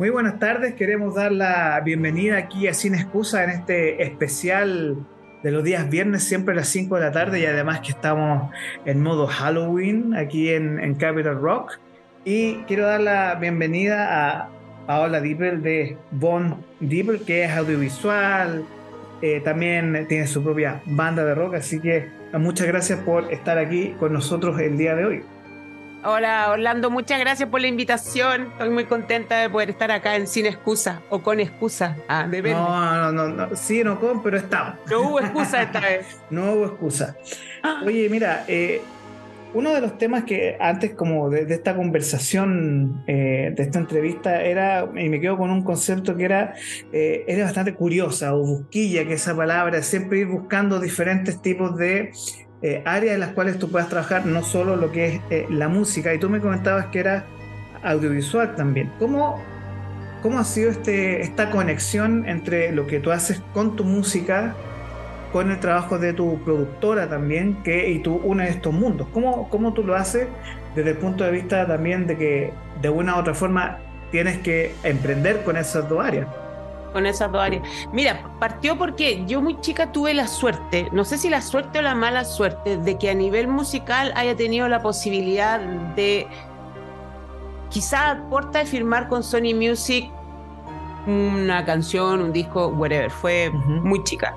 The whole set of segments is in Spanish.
Muy buenas tardes, queremos dar la bienvenida aquí a Sin Excusa en este especial de los días viernes, siempre a las 5 de la tarde y además que estamos en modo Halloween aquí en, Capital Rock. Y quiero dar la bienvenida a Paola Dippel de Von Dippel, que es audiovisual, eh, también tiene su propia banda de rock, así que muchas gracias por estar aquí con nosotros el día de hoy. Hola Orlando, muchas gracias por la invitación. Estoy muy contenta de poder estar acá en Sin Excusa o con excusa. Ah, No, no, no, sí, no con, pero estamos. No hubo excusa esta vez. no hubo excusa. Oye, mira, eh, uno de los temas que antes como de, esta conversación, eh, de esta entrevista, era, y me quedo con un concepto que era, eh, era bastante curiosa o busquilla, que esa palabra, siempre ir buscando diferentes tipos de eh, áreas en las cuales tú puedas trabajar, no solo lo que es eh, la música, y tú me comentabas que era audiovisual también. ¿Cómo, cómo ha sido este, esta conexión entre lo que tú haces con tu música, con el trabajo de tu productora también, que, y tú unes estos mundos? ¿Cómo, ¿Cómo tú lo haces desde el punto de vista también de que de una u otra forma tienes que emprender con esas dos áreas? Con esas dos áreas. Mira, partió porque yo muy chica tuve la suerte, no sé si la suerte o la mala suerte, de que a nivel musical haya tenido la posibilidad de quizá aporta de firmar con Sony Music una canción, un disco, whatever. Fue muy chica.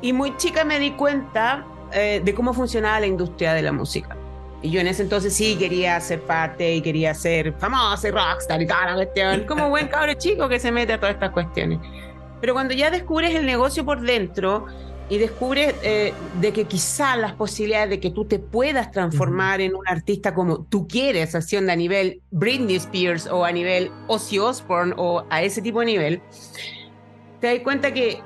Y muy chica me di cuenta eh, de cómo funcionaba la industria de la música. Y yo en ese entonces sí quería ser parte y quería ser famosa y rockstar y toda la cuestión, como buen cabro chico que se mete a todas estas cuestiones. Pero cuando ya descubres el negocio por dentro y descubres eh, de que quizás las posibilidades de que tú te puedas transformar en un artista como tú quieres, haciendo a nivel Britney Spears o a nivel Ozzy Osbourne o a ese tipo de nivel, te das cuenta que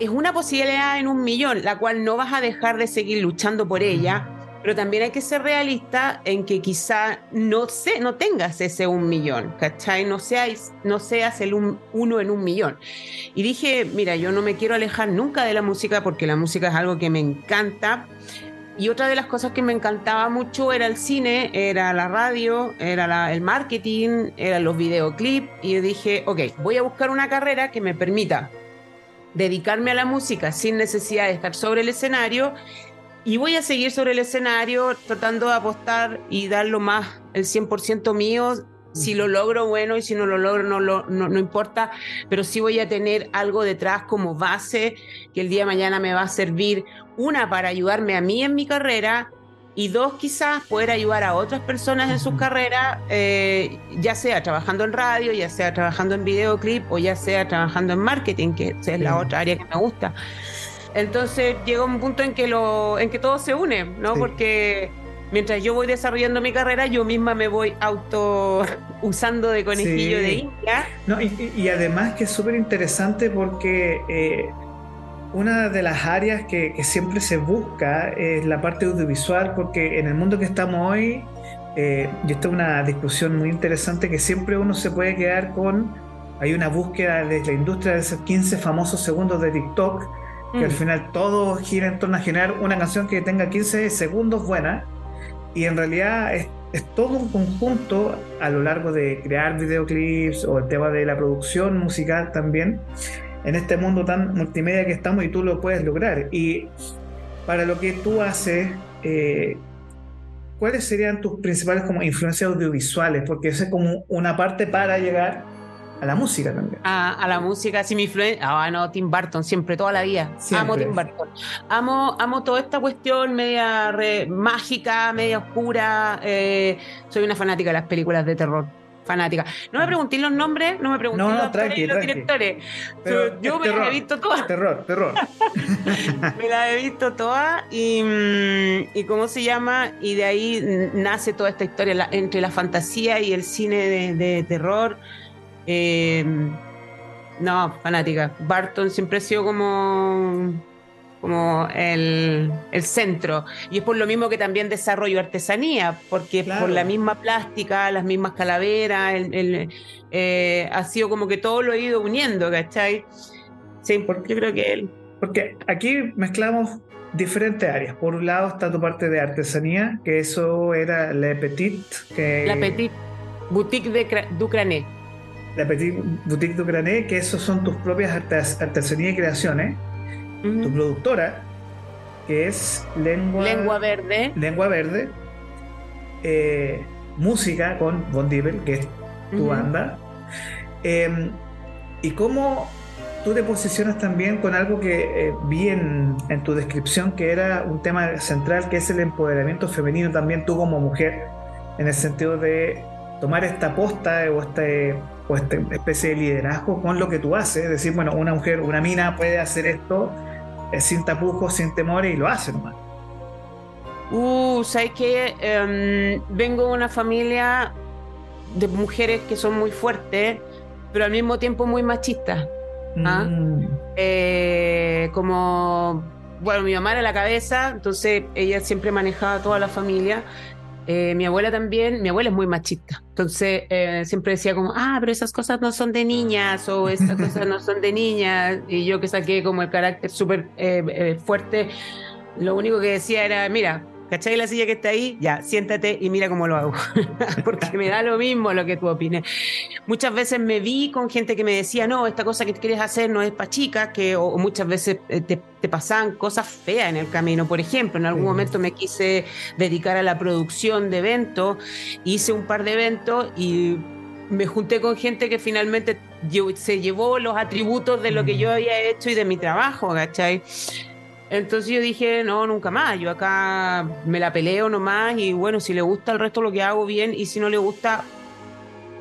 es una posibilidad en un millón, la cual no vas a dejar de seguir luchando por ella pero también hay que ser realista en que quizá no, sé, no tengas ese un millón, ¿cachai? No seas, no seas el uno en un millón. Y dije, mira, yo no me quiero alejar nunca de la música porque la música es algo que me encanta. Y otra de las cosas que me encantaba mucho era el cine, era la radio, era el marketing, eran los videoclips. Y yo dije, ok, voy a buscar una carrera que me permita dedicarme a la música sin necesidad de estar sobre el escenario y voy a seguir sobre el escenario tratando de apostar y dar lo más, el 100% mío. Si lo logro, bueno, y si no lo logro, no, no, no importa, pero sí voy a tener algo detrás como base que el día de mañana me va a servir, una, para ayudarme a mí en mi carrera, y dos, quizás poder ayudar a otras personas en sus carreras, eh, ya sea trabajando en radio, ya sea trabajando en videoclip o ya sea trabajando en marketing, que es la otra área que me gusta. Entonces llega un punto en que, lo, en que todo se une, ¿no? Porque mientras yo voy desarrollando mi carrera, yo misma me voy auto usando de conejillo de India. No, y, además que es súper interesante porque eh, una de las áreas que, siempre se busca es la parte audiovisual, porque en el mundo que estamos hoy, eh, y esto es una discusión muy interesante, que siempre uno se puede quedar con, hay una búsqueda de la industria de esos 15 famosos segundos de TikTok, que al mm. final todo gira en torno a generar una canción que tenga 15 segundos buena y en realidad es, todo un conjunto a lo largo de crear videoclips o el tema de la producción musical también en este mundo tan multimedia que estamos y tú lo puedes lograr y para lo que tú haces eh, ¿cuáles serían tus principales como influencias audiovisuales? Porque eso es como una parte para llegar a la música también. A, la música, sí, mi influencia. Ah, no, Tim Burton, siempre, toda la vida. Amo Tim Burton. Amo, amo toda esta cuestión media mágica, media oscura. Eh, soy una fanática de las películas de terror. Fanática. No me ah. pregunté los nombres, no me pregunté los, directores. Pero yo me las he visto todas. Terror, terror. me las he visto todas y, y ¿cómo se llama? Y de ahí nace toda esta historia entre la fantasía y el cine de, de terror. Em, no, fanática. Barton siempre ha sido como, como el, centro. Y es por lo mismo que también desarrollo artesanía, porque por la misma plástica, las mismas calaveras, el, eh, ha sido como que todo lo he ido uniendo, ¿cachai? Sí, porque yo creo que él. Porque aquí mezclamos diferentes áreas. Por un lado está tu parte de artesanía, que eso era La Petite. Que... La Petite, Boutique de Ducranet la Petit Boutique du Granet, que esos son tus propias artesanías y creaciones, tu productora, que es Lengua, Lengua Verde. Lengua Verde, eh, música con Von Dievel, que es tu banda, em, y cómo tú te posicionas también con algo que eh, vi en, en, tu descripción, que era un tema central, que es el empoderamiento femenino también tú como mujer, en el sentido de tomar esta posta o este o esta especie de liderazgo con lo que tú haces, decir, bueno, una mujer, una mina puede hacer esto eh, sin tapujos, sin temores y lo hace nomás. Uh, ¿sabes qué? Em, vengo de una familia de mujeres que son muy fuertes, pero al mismo tiempo muy machistas. ¿ah? Mm. Eh, como, bueno, mi mamá era la cabeza, entonces ella siempre manejaba toda la familia. Eh, mi abuela también, mi abuela es muy machista, entonces eh, siempre decía como, ah, pero esas cosas no son de niñas o esas cosas no son de niñas, y yo que saqué como el carácter súper fuerte, lo único que decía era, mira, ¿Cachai la silla que está ahí? Ya, siéntate y mira cómo lo hago. Porque me da lo mismo lo que tú opines. Muchas veces me vi con gente que me decía, no, esta cosa que quieres hacer no es para chicas, que, o, muchas veces eh, te, te, pasaban cosas feas en el camino. Por ejemplo, en algún momento me quise dedicar a la producción de eventos, hice un par de eventos y me junté con gente que finalmente se llevó los atributos de lo que yo había hecho y de mi trabajo, ¿cachai? Entonces yo dije, no, nunca más, yo acá me la peleo nomás y bueno, si le gusta el resto lo que hago bien y si no le gusta...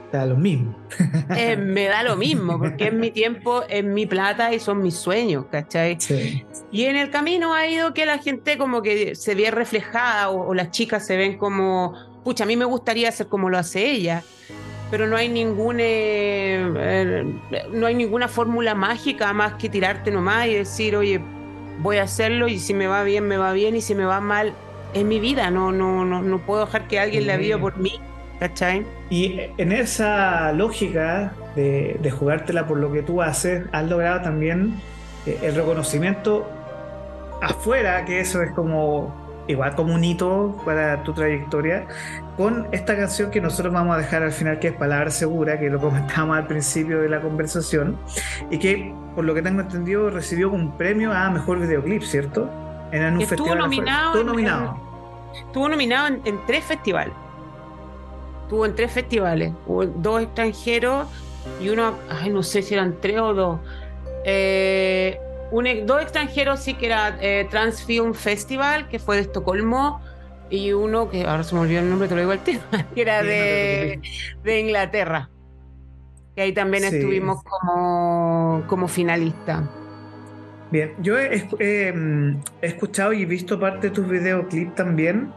Te da lo mismo. Eh, me da lo mismo, porque es mi tiempo, es mi plata y son mis sueños, ¿cachai? Y en el camino ha ido que la gente como que se ve reflejada o, las chicas se ven como, pucha, a mí me gustaría hacer como lo hace ella pero no hay ningún eh, no hay ninguna fórmula mágica más que tirarte nomás y decir, oye, voy a hacerlo y si me va bien, me va bien y si me va mal, es mi vida, no, no, no, no puedo dejar que alguien la viva por mí. ¿Cachai? Y en esa lógica de, de, jugártela por lo que tú haces, has logrado también eh, el reconocimiento afuera, que eso es como igual como un hito para tu trayectoria, con esta canción que nosotros vamos a dejar al final, que es Palabra Segura, que lo comentábamos al principio de la conversación, y que, por lo que tengo entendido, recibió un premio a Mejor Videoclip, ¿cierto? En un estuvo festival. Nominado estuvo nominado. estuvo nominado en, tres festivales. Estuvo en tres festivales. Hubo dos extranjeros y uno, ay, no sé si eran tres o dos. Eh, dos extranjeros sí que era eh, Transfilm Festival, que fue de Estocolmo, y uno que ahora se me olvidó el nombre, te lo digo al tema, que era de, de Inglaterra. Que ahí también estuvimos como, como finalista. Bien, yo he, escuchado y visto parte de tus videoclips también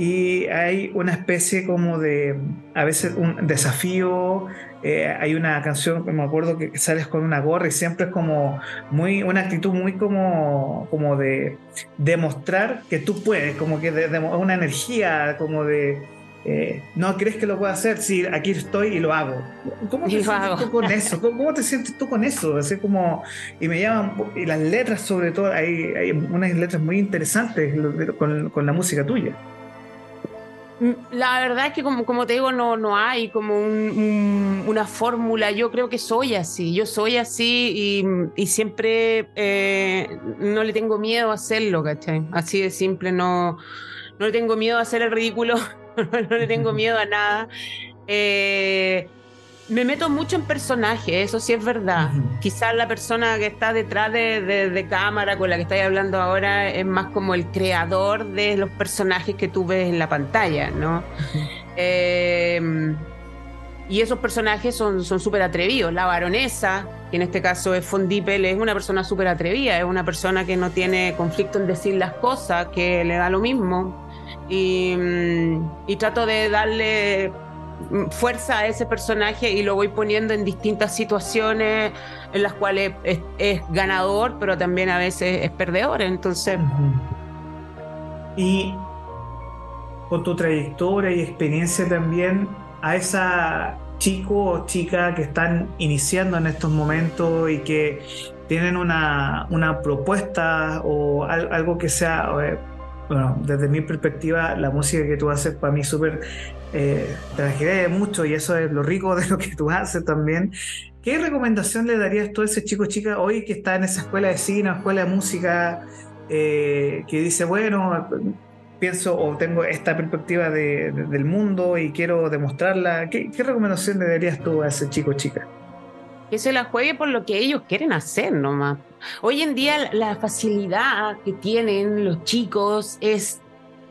y hay una especie como de, a veces un desafío, eh, hay una canción me acuerdo que sales con una gorra y siempre es como muy, una actitud muy como, como de demostrar que tú puedes, como que de, una energía como de, eh, no crees que lo puedo hacer, sí, aquí estoy y lo hago. ¿Cómo te sientes tú con eso? ¿Cómo, te sientes tú con eso? Así como, y me llaman, y las letras sobre todo, hay, hay unas letras muy interesantes con, con la música tuya. Mm, la verdad es que como, como te digo, no, no hay como una fórmula. Yo creo que soy así. Yo soy así y, siempre eh, no le tengo miedo a hacerlo, ¿cachai? Así de simple, no, no le tengo miedo a hacer el ridículo, no le tengo miedo a nada. Eh, me meto mucho en personajes, eso sí es verdad. Quizás la persona que está detrás de, cámara con la que estoy hablando ahora es más como el creador de los personajes que tú ves en la pantalla, ¿no? Em, y esos personajes son súper atrevidos. La baronesa, que en este caso es Fondipel, es una persona súper atrevida, es una persona que no tiene conflicto en decir las cosas, que le da lo mismo. y mm, trato de darle fuerza a ese personaje y lo voy poniendo en distintas situaciones en las cuales es, ganador, pero también a veces es perdedor. Entonces. Y con tu trayectoria y experiencia también, a esa chico o chica que están iniciando en estos momentos y que tienen una, una propuesta o algo que sea, bueno, desde mi perspectiva, la música que tú haces para mí es súper eh, trabajé mucho y eso es lo rico de lo que tú haces también. ¿Qué recomendación le darías tú a ese chico chica hoy que está en esa escuela de cine, escuela de música, eh, que dice, bueno, pienso o tengo esta perspectiva del mundo y quiero demostrarla? ¿Qué, ¿Qué, recomendación le darías tú a ese chico chica? Que se la juegue por lo que ellos quieren hacer nomás. Hoy en día la facilidad que tienen los chicos es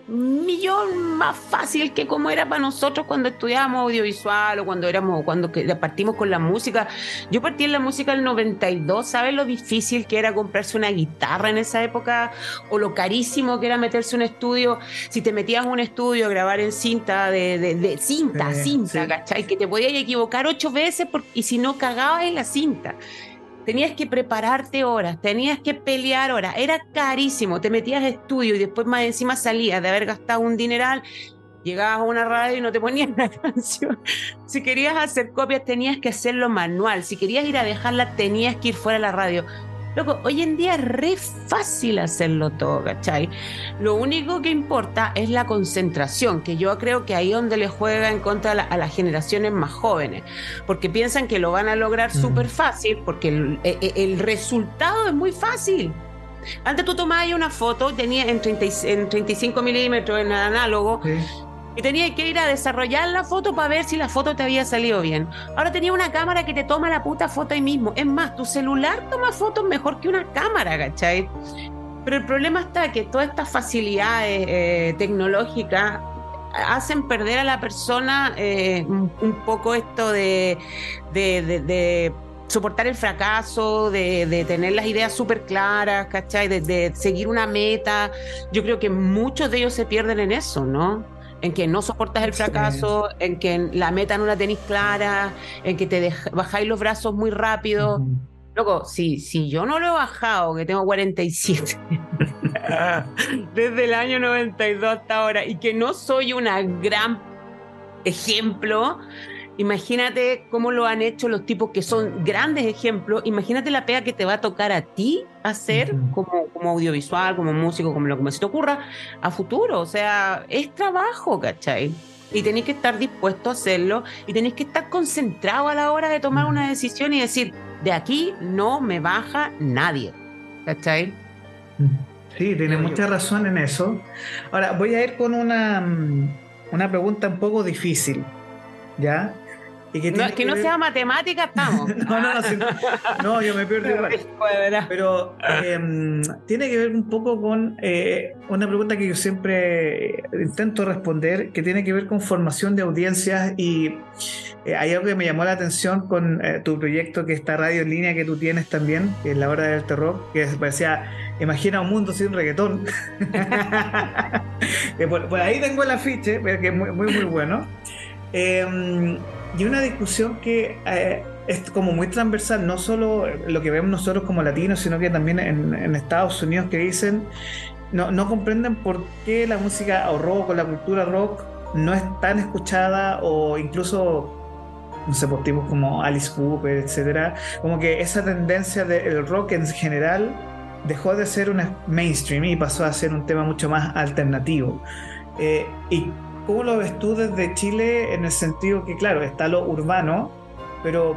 millón más fácil que como era para nosotros cuando estudiábamos audiovisual o cuando éramos cuando partimos con la música. Yo partí en la música el 92, ¿sabes lo difícil que era comprarse una guitarra en esa época o lo carísimo que era meterse un estudio? Si te metías un estudio a grabar en cinta de, de, cinta, cinta, ¿cachai? Que te podías equivocar ocho veces y si no cagabas en la cinta tenías que prepararte horas, tenías que pelear horas, era carísimo, te metías a estudio y después más encima salías de haber gastado un dineral, llegabas a una radio y no te ponían la canción. Si querías hacer copias tenías que hacerlo manual, si querías ir a dejarla tenías que ir fuera de la radio. Loco, hoy en día es re fácil hacerlo todo, ¿cachai? Lo único que importa es la concentración, que yo creo que ahí es donde le juega en contra a, las generaciones más jóvenes, porque piensan que lo van a lograr mm. súper fácil, porque e, e, el, resultado es muy fácil. Antes tú tomabas una foto, tenías en, en 35 milímetros en análogo, y tenías que ir a desarrollar la foto para ver si la foto te había salido bien. Ahora tenía una cámara que te toma la puta foto ahí mismo. Es más, tu celular toma fotos mejor que una cámara, ¿cachai? Pero el problema está que todas estas facilidades eh, tecnológicas hacen perder a la persona eh, un, poco esto de, de, soportar el fracaso, de, tener las ideas súper claras, ¿cachai? De, seguir una meta. Yo creo que muchos de ellos se pierden en eso, ¿no? En que no soportas el fracaso, en que la meta no la tenéis clara, en que te bajáis los brazos muy rápido. Loco, si, si yo no lo he bajado, que tengo 47, desde el año 92 hasta ahora, y que no soy una gran ejemplo, Imagínate cómo lo han hecho los tipos que son grandes ejemplos. Imagínate la pega que te va a tocar a ti hacer como, como audiovisual, como músico, como lo que se te ocurra a futuro. O sea, es trabajo, ¿cachai? Y tenéis que estar dispuesto a hacerlo y tenéis que estar concentrado a la hora de tomar una decisión y decir, de aquí no me baja nadie. ¿Cachai? Sí, tiene mucha razón en eso. Ahora, voy a ir con una, mm, una pregunta un poco difícil. ¿Ya? No, que, no sea matemática, estamos. no, no, no, no, yo me pierdo igual. Pero em, tiene que ver un poco con eh, una pregunta que yo siempre intento responder, que tiene que ver con formación de audiencias y eh, hay algo que me llamó la atención con eh, tu proyecto, que está radio en línea que tú tienes también, que es La Hora del Terror, que parecía, imagina un mundo sin reggaetón. por, ahí tengo el afiche, que es muy, muy, muy bueno. Y una discusión que eh, es como muy transversal, no solo lo que vemos nosotros como latinos, sino que también en, Estados Unidos que dicen, no, no, comprenden por qué la música o rock o la cultura rock no es tan escuchada o incluso no sé, por tipos como Alice Cooper, etcétera, como que esa tendencia del rock en general dejó de ser una mainstream y pasó a ser un tema mucho más alternativo. Eh, y ¿Cómo lo ves tú desde Chile en el sentido que, claro, está lo urbano, pero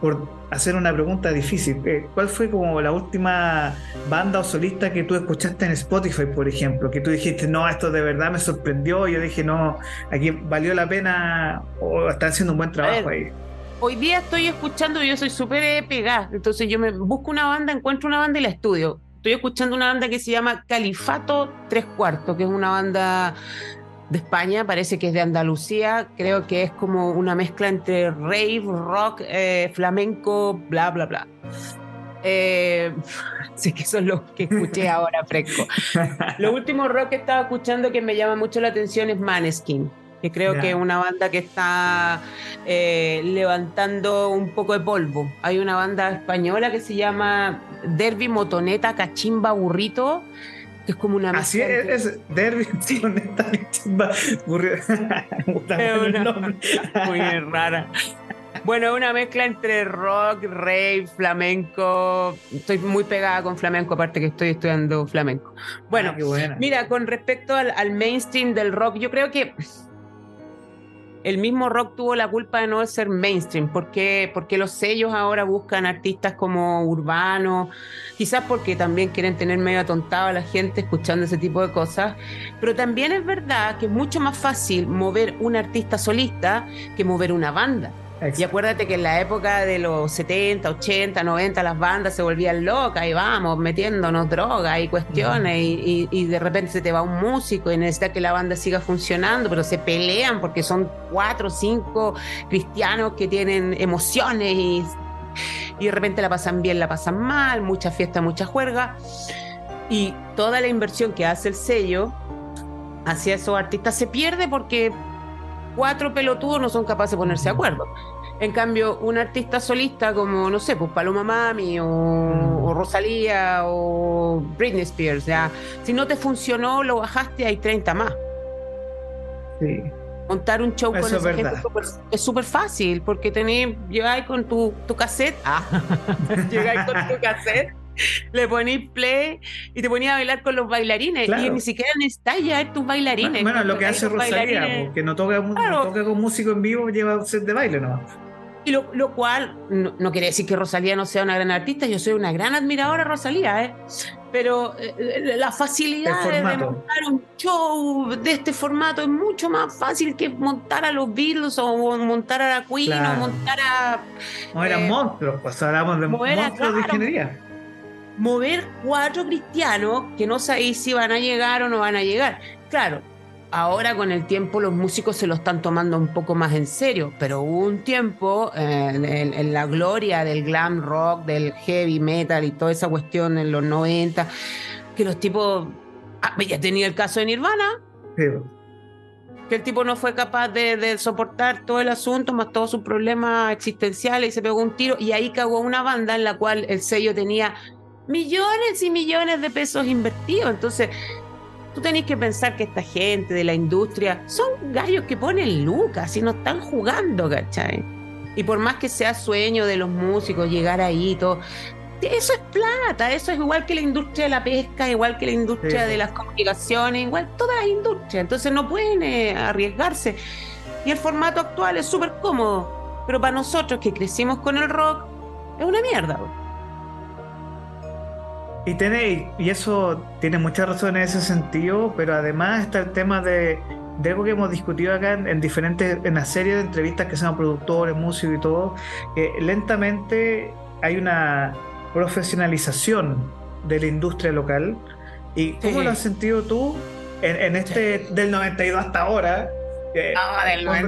por hacer una pregunta difícil, eh, ¿cuál fue como la última banda o solista que tú escuchaste en Spotify, por ejemplo? Que tú dijiste, no, esto de verdad me sorprendió, yo dije, no, aquí valió la pena o están haciendo un buen trabajo ahí. Hoy día estoy escuchando, yo soy súper pegada, entonces yo me busco una banda, encuentro una banda y la estudio. Estoy escuchando una banda que se llama Califato Tres Cuartos, que es una banda de España, parece que es de Andalucía, creo que es como una mezcla entre rave, rock, eh, flamenco, bla, bla, bla. Eh, sí que eso es lo que escuché ahora fresco. Lo último rock que estaba escuchando que me llama mucho la atención es Maneskin, que creo que es una banda que está eh, levantando un poco de polvo. Hay una banda española que se llama Derby Motoneta Cachimba Burrito es como una Así es, es Derby sí. Muy rara. Bueno, una mezcla entre rock, rave, flamenco. Estoy muy pegada con flamenco, aparte que estoy estudiando flamenco. Bueno, ah, mira, con respecto al, al, mainstream del rock, yo creo que el mismo rock tuvo la culpa de no ser mainstream, porque, porque los sellos ahora buscan artistas como urbanos, quizás porque también quieren tener medio atontado a la gente escuchando ese tipo de cosas, pero también es verdad que es mucho más fácil mover un artista solista que mover una banda. Y acuérdate que en la época de los 70, 80, 90 las bandas se volvían locas y vamos metiéndonos drogas y cuestiones y, de repente se te va un músico y necesita que la banda siga funcionando, pero se pelean porque son cuatro o cinco cristianos que tienen emociones y, y de repente la pasan bien, la pasan mal, mucha fiesta, mucha juerga. Y toda la inversión que hace el sello hacia esos artistas se pierde porque cuatro pelotudos no son capaces de ponerse de acuerdo. En cambio, un artista solista como, no sé, pues Paloma Mami o, Rosalía o Britney Spears, ya, si no te funcionó, lo bajaste, hay 30 más. Sí. Montar un show con esa gente es súper fácil, porque tenés, llegáis con tu, tu cassette, ah, llegáis con tu cassette le ponís play y te ponías a bailar con los bailarines. Y ni siquiera necesitas ya tus bailarines. Bueno, lo que hace Rosalía, que no toca, con músico en vivo, lleva un set de baile nomás. Y lo, lo cual no, quiere decir que Rosalía no sea una gran artista, yo soy una gran admiradora de Rosalía, ¿eh? pero eh, la facilidad de montar un show de este formato es mucho más fácil que montar a los Beatles o montar a la Queen o montar a. No eran eh, monstruos, pues hablamos de monstruos de ingeniería mover cuatro cristianos que no sabéis si van a llegar o no van a llegar. Claro, ahora con el tiempo los músicos se lo están tomando un poco más en serio, pero hubo un tiempo eh, en, la gloria del glam rock, del heavy metal y toda esa cuestión en los 90, que los tipos... Ah, ya tenía el caso de Nirvana. Que el tipo no fue capaz de, de, soportar todo el asunto, más todos sus problemas existenciales y se pegó un tiro. Y ahí cagó una banda en la cual el sello tenía millones y millones de pesos invertidos. Entonces, tú tenés que pensar que esta gente de la industria son gallos que ponen lucas y no están jugando, ¿cachai? Y por más que sea sueño de los músicos llegar ahí todo, eso es plata, eso es igual que la industria de la pesca, igual que la industria de las comunicaciones, igual todas las industrias. Entonces no pueden eh, arriesgarse. Y el formato actual es súper cómodo, pero para nosotros que crecimos con el rock, es una mierda. Y, tiene, y eso tiene mucha razón en ese sentido, pero además está el tema de, de algo que hemos discutido acá en, diferentes, en la serie de entrevistas que sean productores, músicos y todo, que lentamente hay una profesionalización de la industria local. ¿Y cómo lo has sentido tú en, en este del 92 hasta ahora?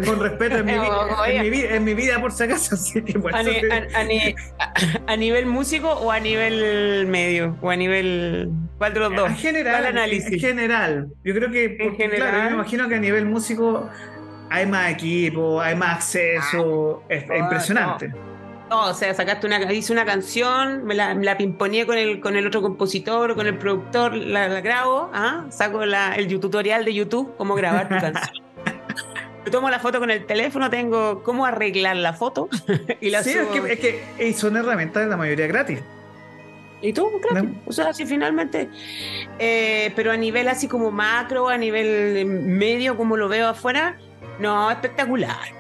Con, respeto en mi, en, mi, vida, por si acaso. a, nivel músico o a nivel medio? ¿O a nivel. ¿Cuál de los dos? En general. análisis? En general. Yo creo que. En general. Claro, yo me imagino que a nivel músico hay más equipo, hay más acceso. es, impresionante. No, o sea, sacaste una, hice una canción, me la, la pimponeé con el, con el otro compositor, con el productor, la, grabo, ¿ah? saco el tutorial de YouTube, cómo grabar tu canción. Yo tomo la foto con el teléfono, tengo cómo arreglar la foto y la Sí, es que, es que son herramientas de la mayoría gratis. Y tú, gratis. O sea, si finalmente. Eh, pero a nivel así como macro, a nivel medio, como lo veo afuera, no, espectacular.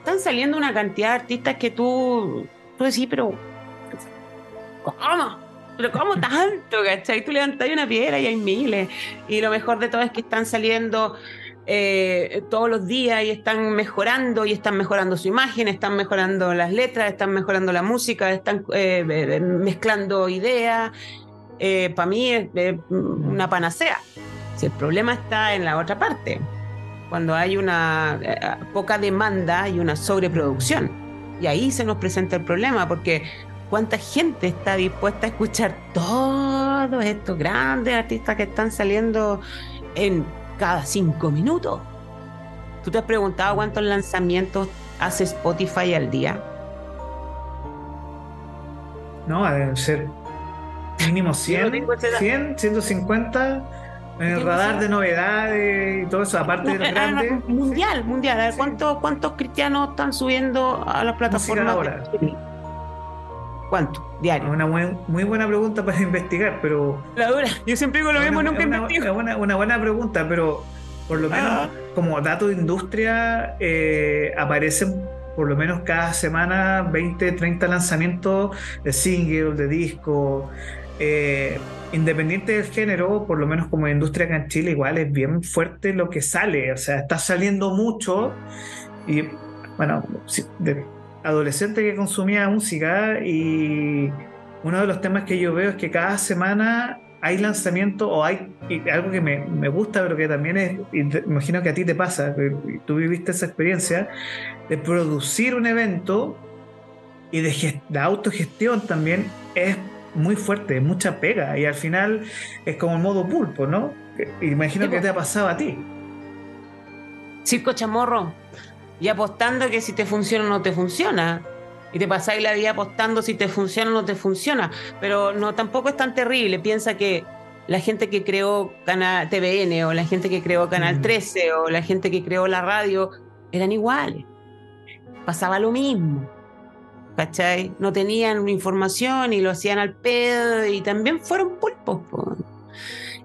Están saliendo una cantidad de artistas que tú. Tú decís, pero. ¿Cómo? ¿Pero cómo tanto? ¿Cachai? Tú levantas una piedra y hay miles. Y lo mejor de todo es que están saliendo eh, todos los días y están mejorando y están mejorando su imagen, están mejorando las letras, están mejorando la música, están eh, eh, mezclando ideas. Para mí es una panacea. Si el problema está en la otra parte, cuando hay una poca demanda y una sobreproducción. Y ahí se nos presenta el problema, porque cuánta gente está dispuesta a escuchar todos estos grandes artistas que están saliendo en cada cinco minutos. ¿Tú te has preguntado cuántos lanzamientos hace Spotify al día? No, deben ser mínimo 100, 100 150 en el radar de novedades y todo eso, aparte de los grandes. Mundial, mundial. A ver, ¿cuántos, ¿cuántos cristianos están subiendo a las plataformas? Ahora. ¿Cuánto? Diario. Una muy, buena pregunta para investigar, pero. La dura. Yo siempre digo lo mismo, nunca investigo. Es una, buena pregunta, pero por lo menos Ah. como dato de industria, eh, aparecen por lo menos cada semana 20, 30 lanzamientos de single, de disco. eh, independiente del género, por lo menos como industria acá en Chile, igual es bien fuerte lo que sale. O sea, está saliendo mucho. Y bueno, si- de adolescente que consumía música y uno de los temas que yo veo es que cada semana hay lanzamiento o hay algo que me, me gusta, pero que también es, y te- imagino que a ti te pasa, tú viviste esa experiencia, de producir un evento y de la autogestión también es muy fuerte, es mucha pega y al final es como el modo pulpo, ¿no? Imagino Sí, que te ha pasado a ti. circo chamorro y apostando que si te funciona o no te funciona. Y te pasáis la vida apostando si te funciona o no te funciona. Pero no, tampoco es tan terrible. Piensa que la gente que creó Canal TVN o la gente que creó Canal Mm. 13 o la gente que creó la radio eran iguales. Pasaba lo mismo. ¿Cachai? No tenían información y lo hacían al pedo y también fueron pulpos. po.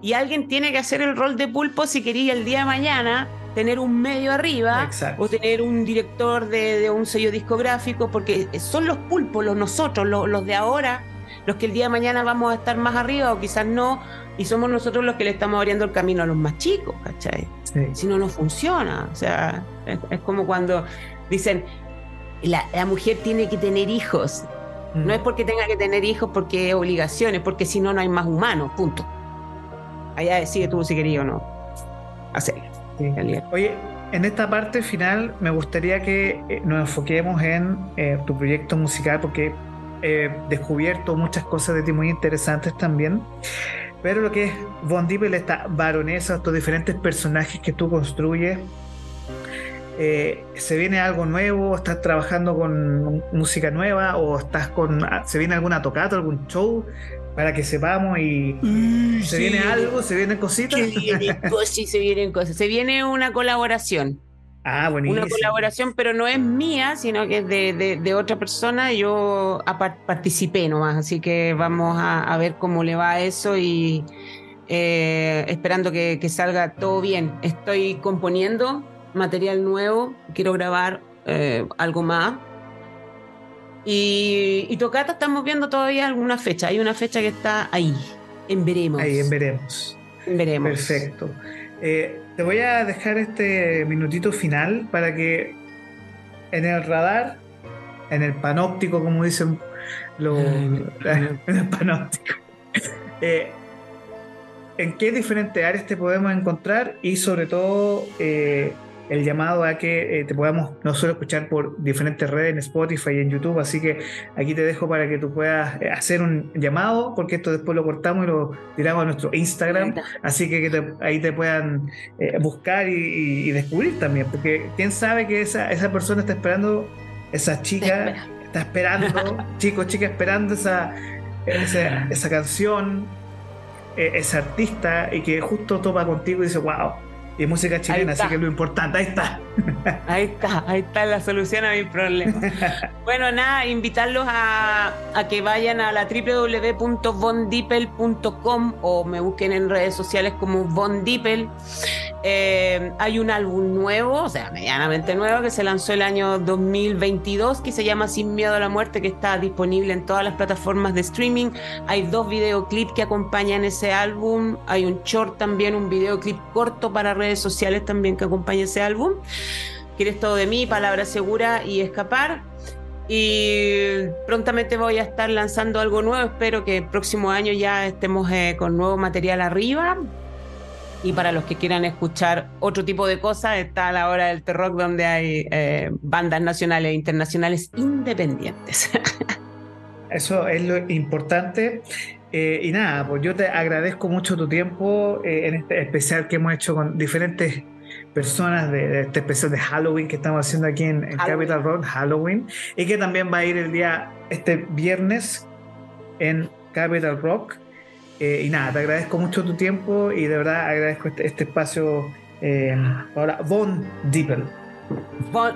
Y alguien tiene que hacer el rol de pulpo si quería el día de mañana tener un medio arriba Exacto. o tener un director de, de un sello discográfico, porque son los pulpos, los nosotros, los, los de ahora, los que el día de mañana vamos a estar más arriba o quizás no, y somos nosotros los que le estamos abriendo el camino a los más chicos, ¿cachai? Sí. Si no, no funciona. O sea, es, es como cuando dicen, la, la mujer tiene que tener hijos. No es porque tenga que tener hijos porque es obligación, es porque si no, no hay más humanos, punto. Allá decide tú si querías o no hacerlo. Oye, en esta parte final me gustaría que eh, nos enfoquemos en eh, tu proyecto musical porque he descubierto muchas cosas de ti muy interesantes también. Pero lo que es Von Dippel, esta baronesa, estos diferentes personajes que tú construyes, eh, ¿se viene algo nuevo? ¿Estás trabajando con música nueva? ¿O estás con. ah, ¿Se viene alguna tocata, algún show? Para que sepamos y. ¿Se viene algo? ¿Se vienen cositas? Se vienen cosas, se vienen cosas. Se viene una colaboración. Ah, buenísimo. Una colaboración, pero no es mía, sino que es de, de- de otra persona. Yo participé nomás, así que vamos a, a ver cómo le va a eso y eh, esperando que, que salga todo bien. Estoy componiendo material nuevo, quiero grabar eh, algo más. Y, y Tocata estamos viendo todavía alguna fecha. Hay una fecha que está ahí, en veremos. Ahí en veremos. En veremos. Perfecto. Eh, te voy a dejar este minutito final para que en el radar, en el panóptico, como dicen los. En el panóptico. eh, ¿En qué diferentes áreas te podemos encontrar? Y sobre todo, eh, el llamado a que eh, te podamos no solo escuchar por diferentes redes en Spotify y en YouTube, así que aquí te dejo para que tú puedas eh, hacer un llamado, porque esto después lo cortamos y lo tiramos a nuestro Instagram, así que, que te- ahí te puedan eh, buscar y, y- y descubrir también, porque quién sabe que esa, esa persona está esperando, esa chica está esperando, chicos, chicas esperando esa, esa, esa canción, eh, ese artista, y que justo topa contigo y dice, wow, y música chilena, así que es lo importante, ahí está. Ahí está, ahí está la solución a mi problema. bueno, nada, invitarlos a, a que vayan a la www.vondipel.com o me busquen en redes sociales como Von Dippel. Eh, hay un álbum nuevo, o sea, medianamente nuevo, que se lanzó el año 2022, que se llama Sin Miedo a la Muerte, que está disponible en todas las plataformas de streaming. Hay dos videoclips que acompañan ese álbum. Hay un short también, un videoclip corto para redes sociales también que acompaña ese álbum. Quieres todo de mí, palabra segura y escapar. Y prontamente voy a estar lanzando algo nuevo. Espero que el próximo año ya estemos eh, con nuevo material arriba. Y para los que quieran escuchar otro tipo de cosas, está la hora del terror donde hay eh, bandas nacionales e internacionales independientes. Eso es lo importante. Eh, y nada, pues yo te agradezco mucho tu tiempo eh, en este especial que hemos hecho con diferentes personas de, de este especial de Halloween que estamos haciendo aquí en, en. Capital Rock, Halloween, y que también va a ir el día, este viernes, en Capital Rock. Eh, y nada, te agradezco mucho tu tiempo y de verdad agradezco este, este espacio. Eh, ahora, Von Dippel.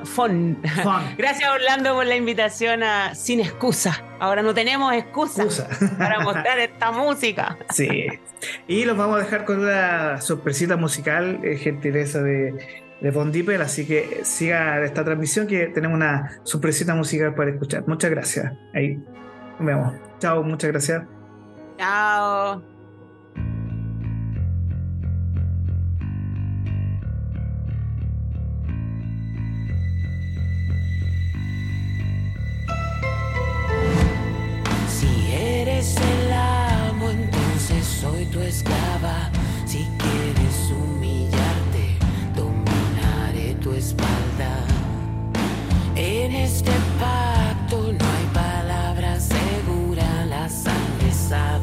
Fon. Gracias Orlando por la invitación a Sin Excusa. Ahora no tenemos excusa, para mostrar esta música. Sí. Y los vamos a dejar con una sorpresita musical, eh, gentileza de, de Von así que siga esta transmisión que tenemos una sorpresita musical para escuchar. Muchas gracias. Ahí nos vemos. Chao, muchas gracias. Chao. Tu esclava. Si quieres humillarte, dominaré tu espalda. En este pacto no hay palabra segura, la sangre sabe